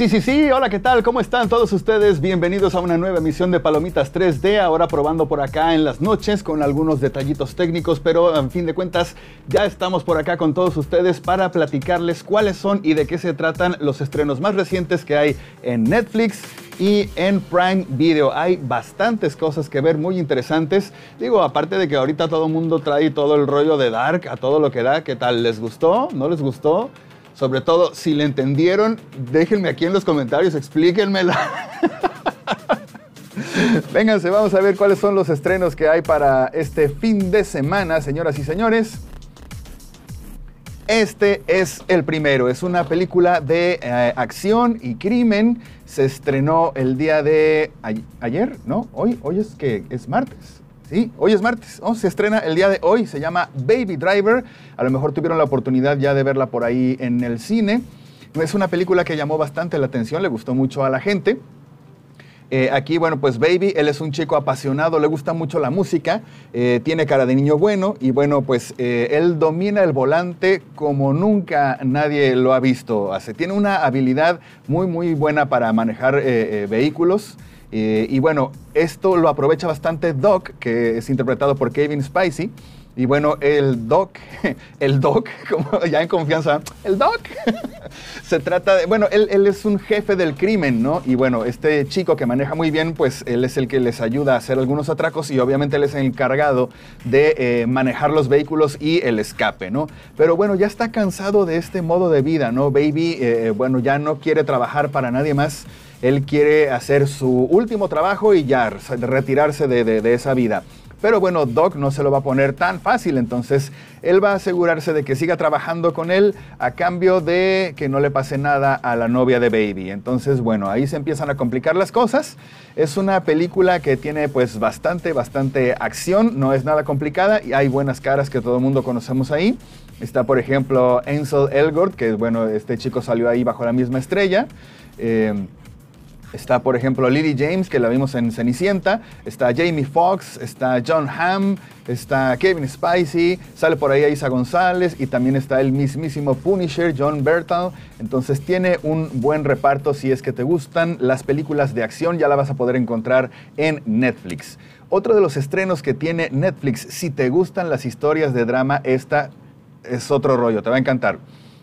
Sí, sí, sí, hola, ¿qué tal? ¿Cómo están todos ustedes? Bienvenidos a una nueva emisión de Palomitas 3D, ahora probando por acá en las noches con algunos detallitos técnicos, pero en fin de cuentas ya estamos por acá con todos ustedes para platicarles cuáles son y de qué se tratan los estrenos más recientes que hay en Netflix y en Prime Video. Hay bastantes cosas que ver muy interesantes. Digo, aparte de que ahorita todo el mundo trae todo el rollo de Dark a todo lo que da, ¿qué tal? ¿Les gustó? ¿No les gustó? Sobre todo, si le entendieron, déjenme aquí en los comentarios, explíquenmela. Vénganse, vamos a ver cuáles son los estrenos que hay para este fin de semana, señoras y señores. Este es el primero, es una película de eh, acción y crimen. Se estrenó el día de ayer, ¿no? Hoy, hoy es que es martes. Sí, hoy es martes, se estrena el día de hoy, se llama Baby Driver. A lo mejor tuvieron la oportunidad ya de verla por ahí en el cine. Es una película que llamó bastante la atención, le gustó mucho a la gente. Eh, aquí, bueno, pues Baby, él es un chico apasionado, le gusta mucho la música, eh, tiene cara de niño bueno y bueno, pues eh, él domina el volante como nunca nadie lo ha visto. Hace. Tiene una habilidad muy, muy buena para manejar vehículos. Eh, y bueno, esto lo aprovecha bastante Doc, que es interpretado por Kevin Spacey. Y bueno, el Doc, el Doc, como ya en confianza, el Doc, se trata de, bueno, él, él, es un jefe del crimen, ¿no? Y bueno, este chico que maneja muy bien, pues él es el que les ayuda a hacer algunos atracos y obviamente él es el encargado de eh, manejar los vehículos y el escape, ¿no? Pero bueno, ya está cansado de este modo de vida, ¿no? Baby, eh, bueno, ya no quiere trabajar para nadie más él quiere hacer su último trabajo y ya retirarse de, esa vida. Pero bueno, Doc no se lo va a poner tan fácil, entonces él va a asegurarse de que siga trabajando con él a cambio de que no le pase nada a la novia de Baby. Entonces, bueno, ahí se empiezan a complicar las cosas. Es una película que tiene pues bastante, bastante acción, no es nada complicada y hay buenas caras que todo el mundo conocemos ahí. Está, por ejemplo, Ansel Elgort, que bueno, este chico salió ahí bajo la misma estrella. Eh, Está, por ejemplo, Lily James, que la vimos en Cenicienta. Está Jamie Foxx, está John Hamm, está Kevin Spacey, sale por ahí Isa González y también está el mismísimo Punisher, John Bertal. Entonces tiene un buen reparto si es que te gustan las películas de acción, ya la vas a poder encontrar en Netflix. Otro de los estrenos que tiene Netflix, si te gustan las historias de drama, esta es otro rollo, te va a encantar.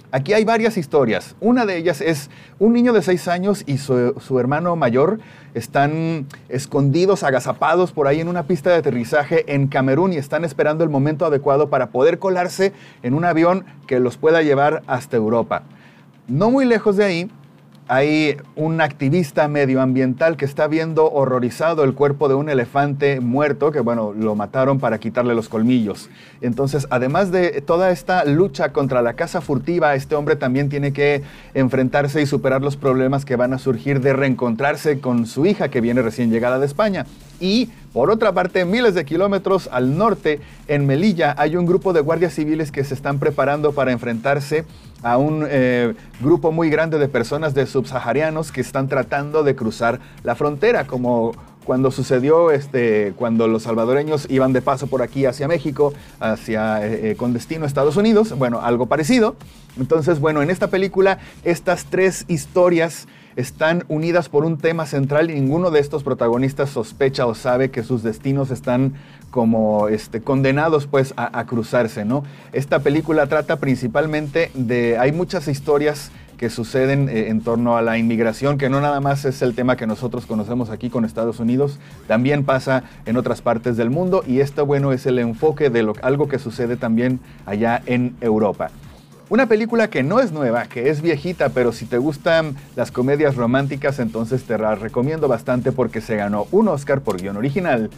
Aquí hay varias historias. Una de ellas es un niño de seis años y su, hermano mayor están escondidos, agazapados por ahí en una pista de aterrizaje en Camerún y están esperando el momento adecuado para poder colarse en un avión que los pueda llevar hasta Europa. No muy lejos de ahí hay un activista medioambiental que está viendo horrorizado el cuerpo de un elefante muerto, que bueno, lo mataron para quitarle los colmillos. Entonces, además de toda esta lucha contra la caza furtiva, este hombre también tiene que enfrentarse y superar los problemas que van a surgir de reencontrarse con su hija que viene recién llegada de España. Y por otra parte, miles de kilómetros al norte, en Melilla, hay un grupo de guardias civiles que se están preparando para enfrentarse a un eh, grupo muy grande de personas de subsaharianos que están tratando de cruzar la frontera, como cuando sucedió este, cuando los salvadoreños iban de paso por aquí hacia México, hacia, eh, eh, con destino a Estados Unidos, bueno, algo parecido. Entonces, bueno, en esta película, estas tres historias están unidas por un tema central y ninguno de estos protagonistas sospecha o sabe que sus destinos están como este, condenados pues a, cruzarse, ¿no? Esta película trata principalmente de, hay muchas historias que suceden eh, en torno a la inmigración, que no nada más es el tema que nosotros conocemos aquí con Estados Unidos, también pasa en otras partes del mundo y esto, bueno, es el enfoque de lo, algo que sucede también allá en Europa. Una película que no es nueva, que es viejita, pero si te gustan las comedias románticas, entonces te la recomiendo bastante porque se ganó un Oscar por guion original.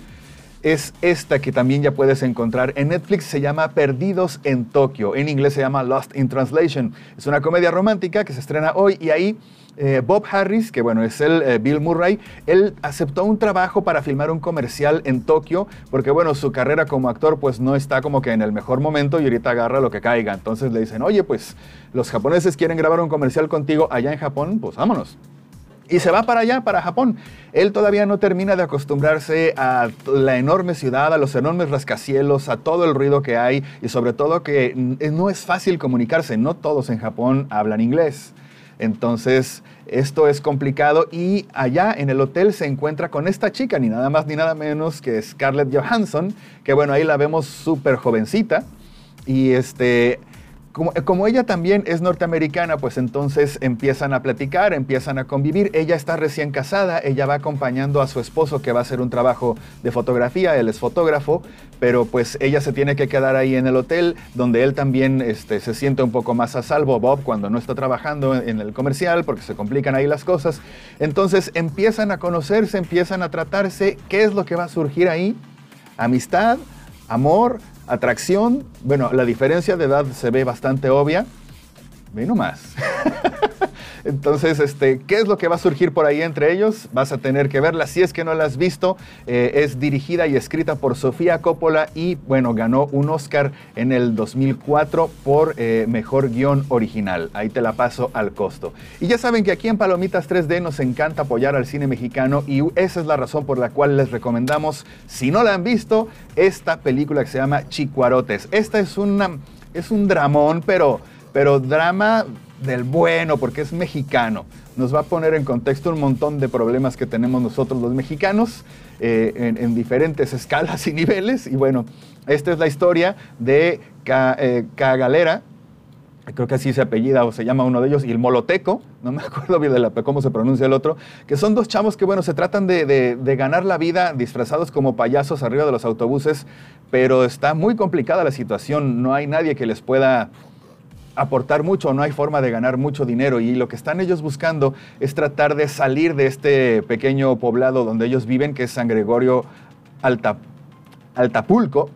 Es esta que también ya puedes encontrar en Netflix, se llama Perdidos en Tokio, en inglés se llama Lost in Translation. Es una comedia romántica que se estrena hoy y ahí eh, Bob Harris, que bueno, es el eh, Bill Murray, él aceptó un trabajo para filmar un comercial en Tokio, porque bueno, su carrera como actor pues no está como que en el mejor momento y ahorita agarra lo que caiga. Entonces le dicen, oye, pues los japoneses quieren grabar un comercial contigo allá en Japón, pues vámonos. Y se va para allá, para Japón. Él todavía no termina de acostumbrarse a la enorme ciudad, a los enormes rascacielos, a todo el ruido que hay y sobre todo que no es fácil comunicarse. No todos en Japón hablan inglés. Entonces, esto es complicado y allá en el hotel se encuentra con esta chica, ni nada más ni nada menos que Scarlett Johansson, que bueno, ahí la vemos súper jovencita. Y este, como, ella también es norteamericana, pues entonces empiezan a platicar, empiezan a convivir. Ella está recién casada, ella va acompañando a su esposo que va a hacer un trabajo de fotografía, él es fotógrafo, pero pues ella se tiene que quedar ahí en el hotel, donde él también este, se siente un poco más a salvo, Bob, cuando no está trabajando en el comercial, porque se complican ahí las cosas. Entonces empiezan a conocerse, empiezan a tratarse, ¿qué es lo que va a surgir ahí? Amistad, amor, Atracción, bueno, la diferencia de edad se ve bastante obvia. Ve nomás. Entonces, este, ¿qué es lo que va a surgir por ahí entre ellos? Vas a tener que verla. Si es que no la has visto, eh, es dirigida y escrita por Sofía Coppola y, bueno, ganó un Oscar en el 2004 por eh, Mejor Guión Original. Ahí te la paso al costo. Y ya saben que aquí en Palomitas 3D nos encanta apoyar al cine mexicano y esa es la razón por la cual les recomendamos, si no la han visto, esta película que se llama Chicuarotes. Esta es, una, es un dramón, pero, pero drama del bueno, porque es mexicano. Nos va a poner en contexto un montón de problemas que tenemos nosotros los mexicanos eh, en, diferentes escalas y niveles. Y bueno, esta es la historia de Cagalera, eh, creo que así se apellida o se llama uno de ellos, y el Moloteco, no me acuerdo bien de cómo se pronuncia el otro, que son dos chavos que, bueno, se tratan de, ganar la vida disfrazados como payasos arriba de los autobuses, pero está muy complicada la situación, no hay nadie que les pueda aportar mucho, no hay forma de ganar mucho dinero. Y lo que están ellos buscando es tratar de salir de este pequeño poblado donde ellos viven, que es San Gregorio Altapulco,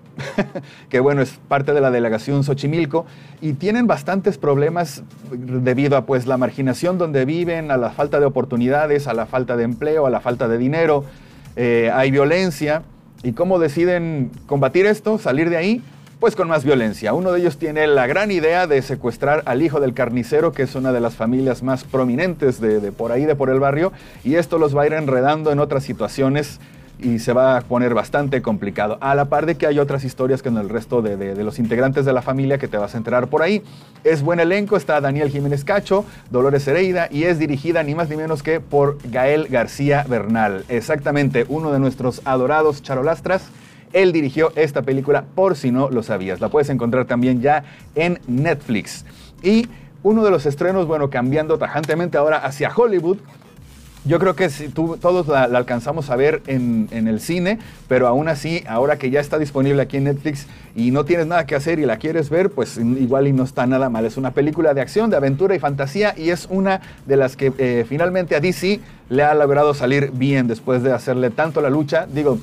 que bueno, es parte de la delegación Xochimilco, y tienen bastantes problemas debido a pues la marginación donde viven, a la falta de oportunidades, a la falta de empleo, a la falta de dinero, eh, hay violencia, y cómo deciden combatir esto, salir de ahí, pues con más violencia. Uno de ellos tiene la gran idea de secuestrar al hijo del carnicero, que es una de las familias más prominentes de, por ahí, de por el barrio, y esto los va a ir enredando en otras situaciones y se va a poner bastante complicado. A la par de que hay otras historias que en el resto de, los integrantes de la familia que te vas a enterar por ahí. Es buen elenco, está Daniel Jiménez Cacho, Dolores Hereida y es dirigida ni más ni menos que por Gael García Bernal. Exactamente, uno de nuestros adorados charolastras él dirigió esta película por si no lo sabías. La puedes encontrar también ya en Netflix. Y uno de los estrenos, bueno, cambiando tajantemente ahora hacia Hollywood, yo creo que si tú, todos la, alcanzamos a ver en, el cine, pero aún así, ahora que ya está disponible aquí en Netflix y no tienes nada que hacer y la quieres ver, pues igual y no está nada mal. Es una película de acción, de aventura y fantasía y es una de las que eh, finalmente a DC le ha logrado salir bien después de hacerle tanto la lucha. Digo,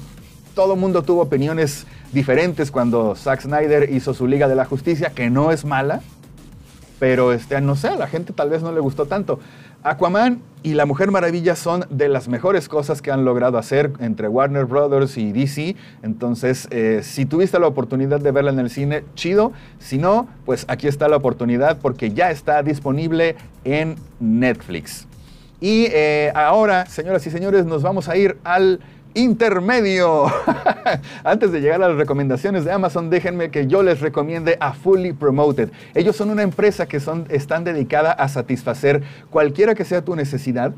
todo el mundo tuvo opiniones diferentes cuando Zack Snyder hizo su Liga de la Justicia, que no es mala, pero este, no sé, a la gente tal vez no le gustó tanto. Aquaman y La Mujer Maravilla son de las mejores cosas que han logrado hacer entre Warner Brothers y DC. Entonces, eh, si tuviste la oportunidad de verla en el cine, chido. Si no, pues aquí está la oportunidad porque ya está disponible en Netflix. Y eh, ahora, señoras y señores, nos vamos a ir al intermedio. Antes de llegar a las recomendaciones de Amazon, déjenme que yo les recomiende a Fully Promoted. Ellos son una empresa que son, están dedicada a satisfacer cualquiera que sea tu necesidad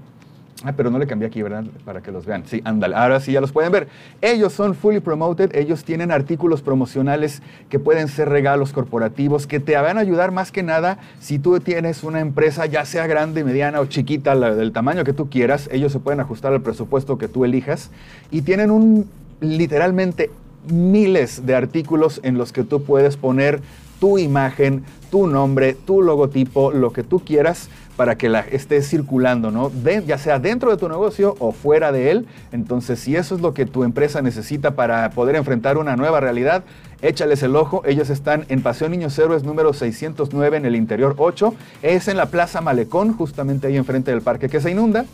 Ah, pero no le cambié aquí, ¿verdad? Para que los vean. Sí, ándale. Ahora sí ya los pueden ver. Ellos son fully promoted. Ellos tienen artículos promocionales que pueden ser regalos corporativos que te van a ayudar más que nada si tú tienes una empresa, ya sea grande, mediana o chiquita, del tamaño que tú quieras. Ellos se pueden ajustar al presupuesto que tú elijas y tienen un literalmente miles de artículos en los que tú puedes poner tu imagen, tu nombre, tu logotipo, lo que tú quieras para que la esté circulando, ¿no? ya sea dentro de tu negocio o fuera de él. Entonces, si eso es lo que tu empresa necesita para poder enfrentar una nueva realidad, échales el ojo. Ellos están en Paseo Niños Héroes número 609 en el interior 8. Es en la Plaza Malecón, justamente ahí enfrente del parque que se inunda.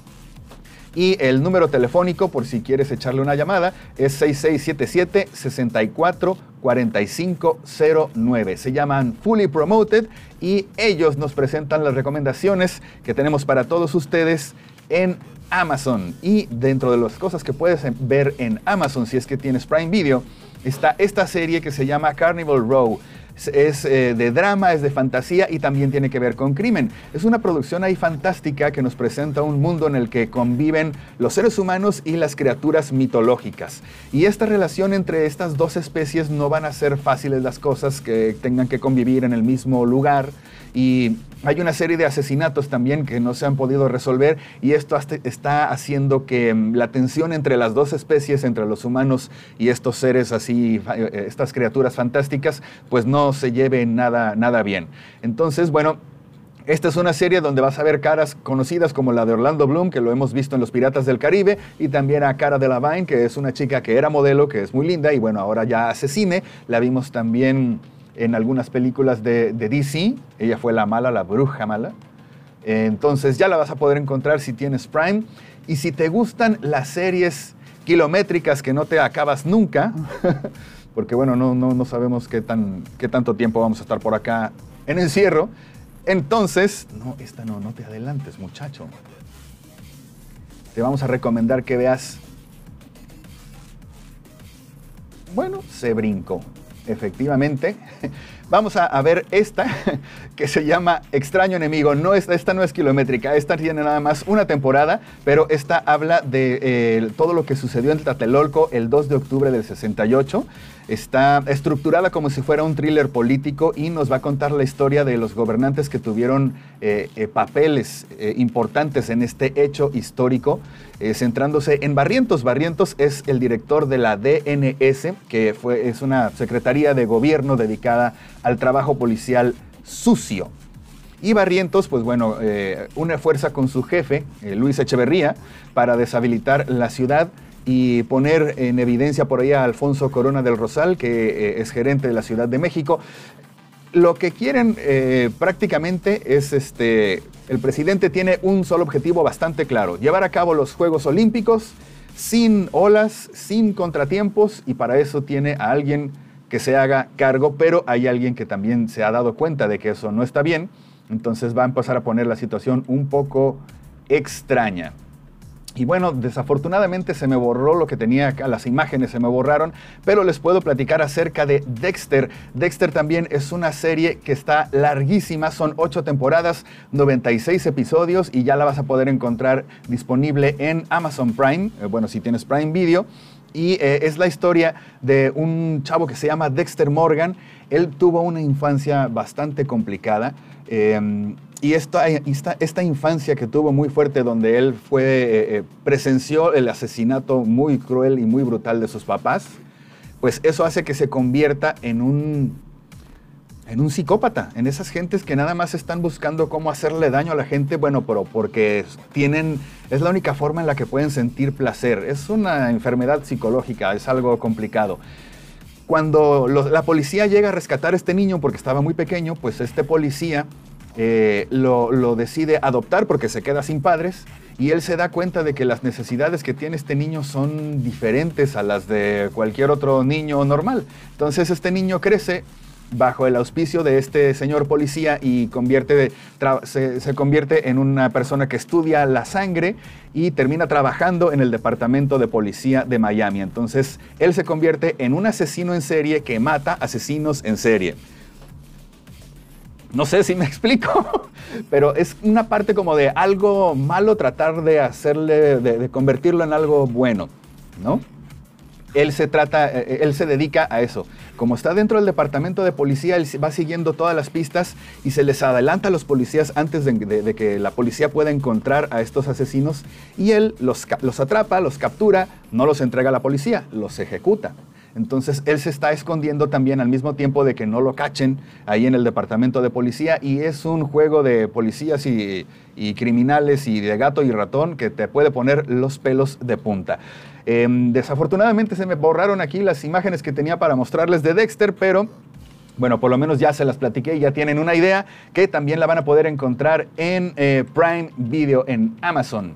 Y el número telefónico, por si quieres echarle una llamada, es 6677 64 4509. Se llaman Fully Promoted y ellos nos presentan las recomendaciones que tenemos para todos ustedes en Amazon. Y dentro de las cosas que puedes ver en Amazon, si es que tienes Prime Video, está esta serie que se llama Carnival Row es eh, de drama, es de fantasía y también tiene que ver con crimen. Es una producción ahí fantástica que nos presenta un mundo en el que conviven los seres humanos y las criaturas mitológicas. Y esta relación entre estas dos especies no van a ser fáciles las cosas que tengan que convivir en el mismo lugar y hay una serie de asesinatos también que no se han podido resolver y esto está haciendo que mm, la tensión entre las dos especies, entre los humanos y estos seres así, eh, estas criaturas fantásticas, pues no se lleve nada, nada bien. Entonces, bueno, esta es una serie donde vas a ver caras conocidas como la de Orlando Bloom, que lo hemos visto en Los Piratas del Caribe, y también a Cara de Vine, que es una chica que era modelo, que es muy linda, y bueno, ahora ya hace cine. La vimos también en algunas películas de, DC. Ella fue la mala, la bruja mala. Entonces ya la vas a poder encontrar si tienes Prime. Y si te gustan las series kilométricas que no te acabas nunca, porque bueno, no, no, no sabemos qué, tan, qué tanto tiempo vamos a estar por acá en encierro, entonces, no, esta no, no te adelantes muchacho. Te vamos a recomendar que veas, bueno, se brincó efectivamente, vamos a, ver esta que se llama Extraño Enemigo. No, esta, esta no es kilométrica, esta tiene nada más una temporada, pero esta habla de eh, todo lo que sucedió en Tlatelolco el 2 de octubre del 68. Está estructurada como si fuera un thriller político y nos va a contar la historia de los gobernantes que tuvieron eh, eh, papeles importantes en este hecho histórico, centrándose en Barrientos. Barrientos es el director de la DNS, que fue, es una secretaría de gobierno dedicada al trabajo policial sucio. Y Barrientos, pues bueno, eh, fuerza con su jefe, eh, Luis Echeverría, para deshabilitar la ciudad y poner en evidencia por ahí a Alfonso Corona del Rosal, que eh, es gerente de la Ciudad de México. Lo que quieren prácticamente es, este, el presidente tiene un solo objetivo bastante claro, llevar a cabo los Juegos Olímpicos sin olas, sin contratiempos, y para eso tiene a alguien que se haga cargo, pero hay alguien que también se ha dado cuenta de que eso no está bien, entonces va a empezar a poner la situación un poco extraña. Y bueno, desafortunadamente se me borró lo que tenía acá, las imágenes se me borraron, pero les puedo platicar acerca de Dexter. Dexter también es una serie que está larguísima, son ocho temporadas, 96 episodios y ya la vas a poder encontrar disponible en Amazon Prime, eh, bueno, si tienes Prime Video. Y eh, es la historia de un chavo que se llama Dexter Morgan. Él tuvo una infancia bastante complicada. Em, y esta, esta, infancia que tuvo muy fuerte, donde él fue, eh, eh, presenció el asesinato muy cruel y muy brutal de sus papás, pues eso hace que se convierta en un en un psicópata, en esas gentes que nada más están buscando cómo hacerle daño a la gente, bueno, pero porque tienen, es la única forma en la que pueden sentir placer. Es una enfermedad psicológica, es algo complicado. Cuando la policía llega a rescatar a este niño porque estaba muy pequeño, pues este policía eh, lo, lo decide adoptar porque se queda sin padres y él se da cuenta de que las necesidades que tiene este niño son diferentes a las de cualquier otro niño normal. Entonces este niño crece bajo el auspicio de este señor policía y convierte se, convierte en una persona que estudia la sangre y termina trabajando en el departamento de policía de Miami. Entonces, él se convierte en un asesino en serie que mata asesinos en serie. No sé si me explico, pero es una parte como de algo malo tratar de hacerle, de, de convertirlo en algo bueno, ¿no? Él se trata, eh, eh, él se dedica a eso. Como está dentro del departamento de policía, él va siguiendo todas las pistas y se les adelanta a los policías antes de, que la policía pueda encontrar a estos asesinos y él los, los atrapa, los captura, no los entrega a la policía, los ejecuta. Entonces él se está escondiendo también al mismo tiempo de que no lo cachen ahí en el departamento de policía y es un juego de policías y, criminales y de gato y ratón que te puede poner los pelos de punta. Em, desafortunadamente se me borraron aquí las imágenes que tenía para mostrarles de Dexter, pero bueno, por lo menos ya se las platiqué y ya tienen una idea que también la van a poder encontrar en eh, Prime Video en Amazon.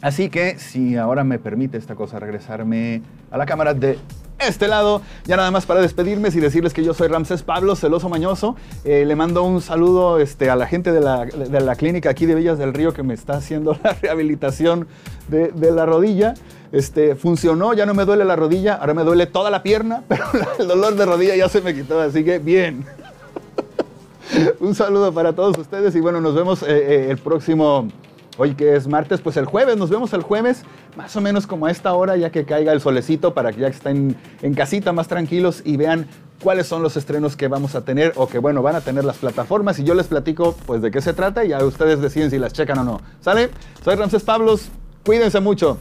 Así que si ahora me permite esta cosa regresarme a la cámara de este lado. Ya nada más para despedirme y decirles que yo soy Ramsés Pablo, celoso mañoso. Eh, le mando un saludo este, a la gente de la, de la, clínica aquí de Villas del Río que me está haciendo la rehabilitación de, de la rodilla. Este, funcionó, ya no me duele la rodilla, ahora me duele toda la pierna, pero el dolor de rodilla ya se me quitó, así que bien. Un saludo para todos ustedes y bueno, nos vemos eh, eh, el próximo, hoy que es martes, pues el jueves, nos vemos el jueves, más o menos como a esta hora, ya que caiga el solecito, para que ya estén en casita más tranquilos y vean cuáles son los estrenos que vamos a tener o que bueno, van a tener las plataformas y yo les platico pues de qué se trata y ya ustedes deciden si las checan o no. ¿Sale? Soy Ramses Pablos, cuídense mucho.